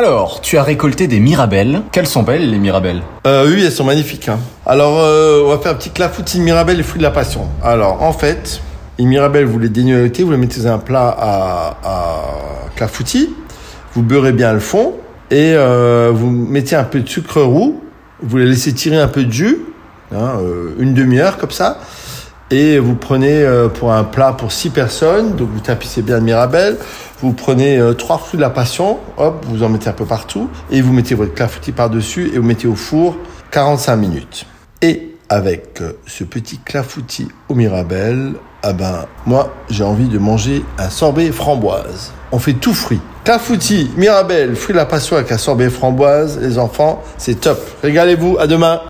Alors, tu as récolté des mirabelles. Quelles sont belles les mirabelles Euh, oui, elles sont magnifiques. hein. Alors, euh, on va faire un petit clafoutis de mirabelle et fruits de la passion. Alors, en fait, les mirabelles, vous les dénoyautez, vous les mettez dans un plat à, à clafoutis, vous beurrez bien le fond et euh, vous mettez un peu de sucre roux, vous les laissez tirer un peu de jus, hein, une demi-heure comme ça, et vous prenez euh, pour un plat pour six personnes, donc vous tapissez bien le mirabelle, vous prenez euh, trois fruits de la passion, hop, vous en mettez un peu partout, et vous mettez votre clafoutis par-dessus et vous mettez au four 45 minutes. Et avec euh, ce petit clafoutis au mirabelle, ah ben, moi, j'ai envie de manger un sorbet framboise. On fait tout fruit. Clafoutis, mirabelle, fruits de la passion avec un sorbet framboise, les enfants, c'est top. Régalez-vous, à demain